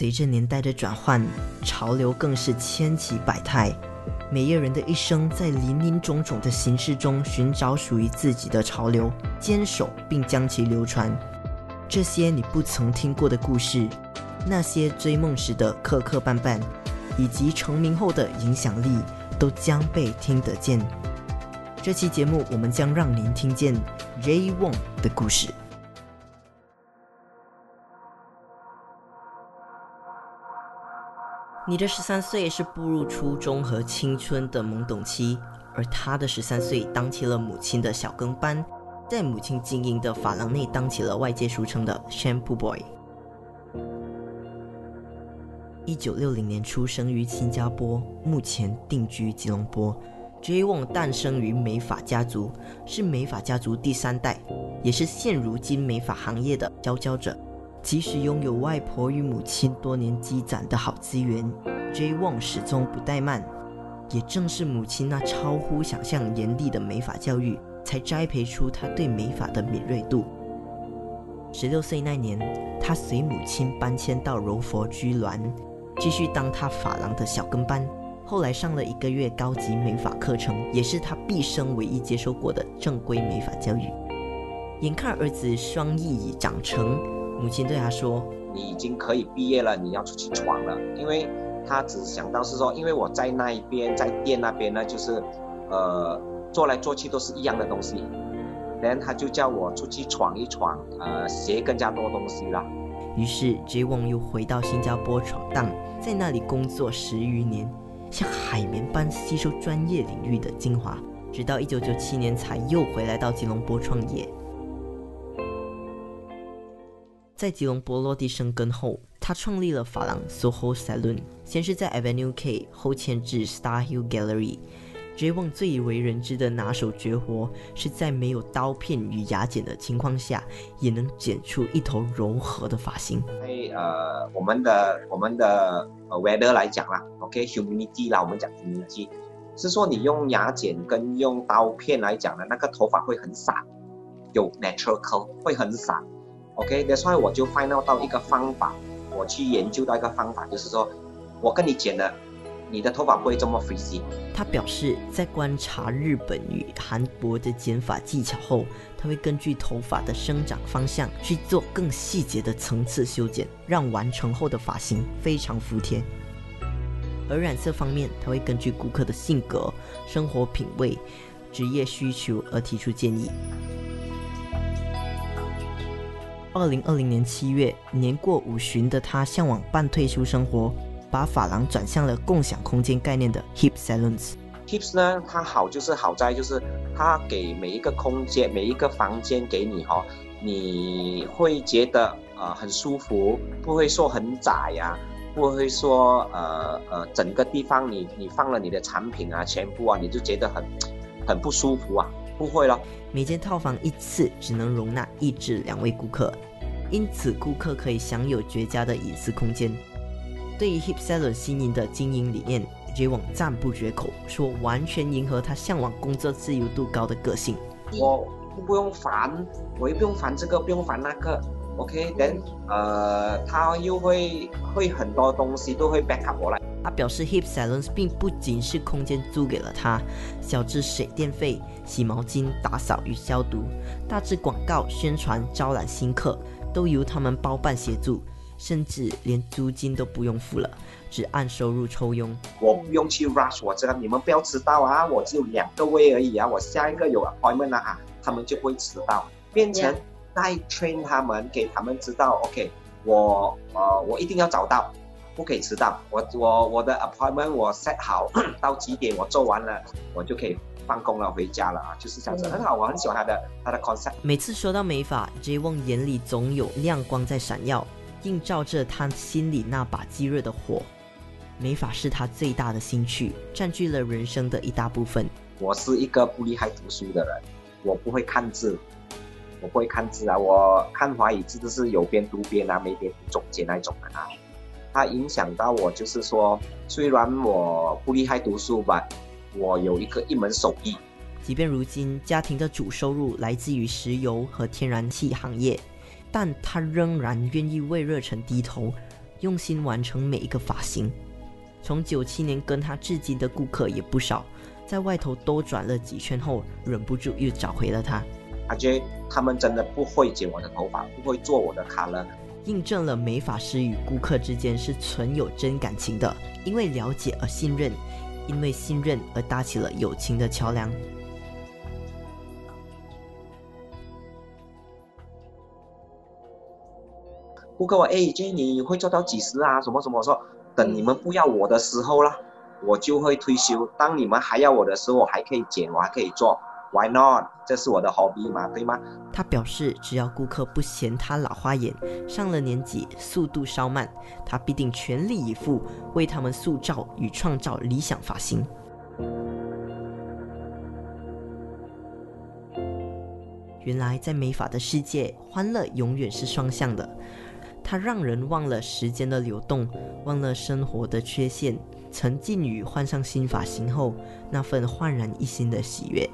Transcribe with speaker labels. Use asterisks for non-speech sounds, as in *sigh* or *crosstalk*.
Speaker 1: 随着年代的转换，潮流更是千奇百态。每一个人的一生，在林林种种的形式中寻找属于自己的潮流，坚守并将其流传。这些你不曾听过的故事，那些追梦时的磕磕绊绊，以及成名后的影响力，都将被听得见。这期节目，我们将让您听见 JAY Wong 的故事。你的十三岁是步入初中和青春的懵懂期，而他的十三岁当起了母亲的小跟班，在母亲经营的发廊内当起了外界俗称的 Shampoo Boy。一九六零年出生于新加坡，目前定居吉隆坡。J. Wong 诞生于美发家族，是美发家族第三代，也是现如今美发行业的佼佼者。即使拥有外婆与母亲多年积攒的好资源，J. Wong 始终不怠慢。也正是母亲那超乎想象严厉的美发教育，才栽培出他对美发的敏锐度。十六岁那年，他随母亲搬迁到柔佛居銮，继续当他发廊的小跟班。后来上了一个月高级美发课程，也是他毕生唯一接受过的正规美发教育。眼看儿子双翼已长成。母亲对他说：“
Speaker 2: 你已经可以毕业了，你要出去闯了。”因为他只想到是说，因为我在那一边，在店那边呢，就是，呃，做来做去都是一样的东西。然后他就叫我出去闯一闯，呃，学更加多东西了。
Speaker 1: 于是 J. Wong 又回到新加坡闯荡，在那里工作十余年，像海绵般吸收专业领域的精华，直到1997年才又回来到吉隆坡创业。在吉隆坡落地生根后，他创立了发廊 SOHO Salon，先是在 Avenue K，后迁至 Star Hill Gallery。J. Wong 最为人知的拿手绝活，是在没有刀片与牙剪的情况下，也能剪出一头柔和的发型。
Speaker 2: 在呃，我们的我们的 weather 来讲啦，OK，humidity 啦，我们讲 humidity，是说你用牙剪跟用刀片来讲呢，那个头发会很散，有 natural curl 会很散。OK，that's why 我就 find out 到一个方法，我去研究到一个方法，就是说，我跟你剪了，你的头发不会这么 frizzy。
Speaker 1: 他表示，在观察日本与韩国的剪发技巧后，他会根据头发的生长方向去做更细节的层次修剪，让完成后的发型非常服帖。而染色方面，他会根据顾客的性格、生活品味、职业需求而提出建议。二零二零年七月，年过五旬的他向往半退休生活，把发廊转向了共享空间概念的 Hip Salons。
Speaker 2: Hips 呢，它好就是好在就是它给每一个空间、每一个房间给你哈，你会觉得呃很舒服，不会说很窄呀，不会说呃呃整个地方你你放了你的产品啊、全部啊，你就觉得很很不舒服啊。不会了，
Speaker 1: 每间套房一次只能容纳一至两位顾客，因此顾客可以享有绝佳的隐私空间。对于 Hip Salon 新颖的经营理念，J 网赞不绝口，说完全迎合他向往工作自由度高的个性。
Speaker 2: 我不用烦，我又不用烦这个，不用烦那个。OK，then，呃，他又会会很多东西都会 back up 我来。
Speaker 1: 他表示，Hip Salons 并不仅是空间租给了他，小至水电费、洗毛巾、打扫与消毒，大至广告宣传、招揽新客，都由他们包办协助，甚至连租金都不用付了，只按收入抽佣。
Speaker 2: 我不用去 rush，我知道你们不要迟到啊，我只有两个位而已啊，我下一个有 appointment 啊，他们就不会迟到，变成带 train 他们，给他们知道，OK，我呃我一定要找到。不可以迟到。我我我的 appointment 我 set 好 *coughs* 到几点，我做完了，我就可以放工了，回家了啊！就是这样子，很好，我很喜欢他的他的 concept。
Speaker 1: 每次说到美法，J. Wong 眼里总有亮光在闪耀，映照着他心里那把激热的火。美法是他最大的兴趣，占据了人生的一大部分。
Speaker 2: 我是一个不厉害读书的人，我不会看字，我不会看字啊！我看华语字都是有边读边啊，没边读中间那种的啊。它影响到我，就是说，虽然我不厉害读书吧，我有一个一门手艺。
Speaker 1: 即便如今家庭的主收入来自于石油和天然气行业，但他仍然愿意为热忱低头，用心完成每一个发型。从九七年跟他至今的顾客也不少，在外头多转了几圈后，忍不住又找回了他。
Speaker 2: 阿杰，他们真的不会剪我的头发，不会做我的卡了。
Speaker 1: 印证了美发师与顾客之间是存有真感情的，因为了解而信任，因为信任而搭起了友情的桥梁。
Speaker 2: 顾客问：“哎，建议你会做到几时啊？什么什么？”我说：“等你们不要我的时候了，我就会退休。当你们还要我的时候，我还可以剪，我还可以做。Why not？这是我的 hobby 嘛，对吗？”
Speaker 1: 他表示，只要顾客不嫌他老花眼、上了年纪、速度稍慢，他必定全力以赴为他们塑造与创造理想发型。原来，在美发的世界，欢乐永远是双向的。它让人忘了时间的流动，忘了生活的缺陷，沉浸于换上新发型后那份焕然一新的喜悦。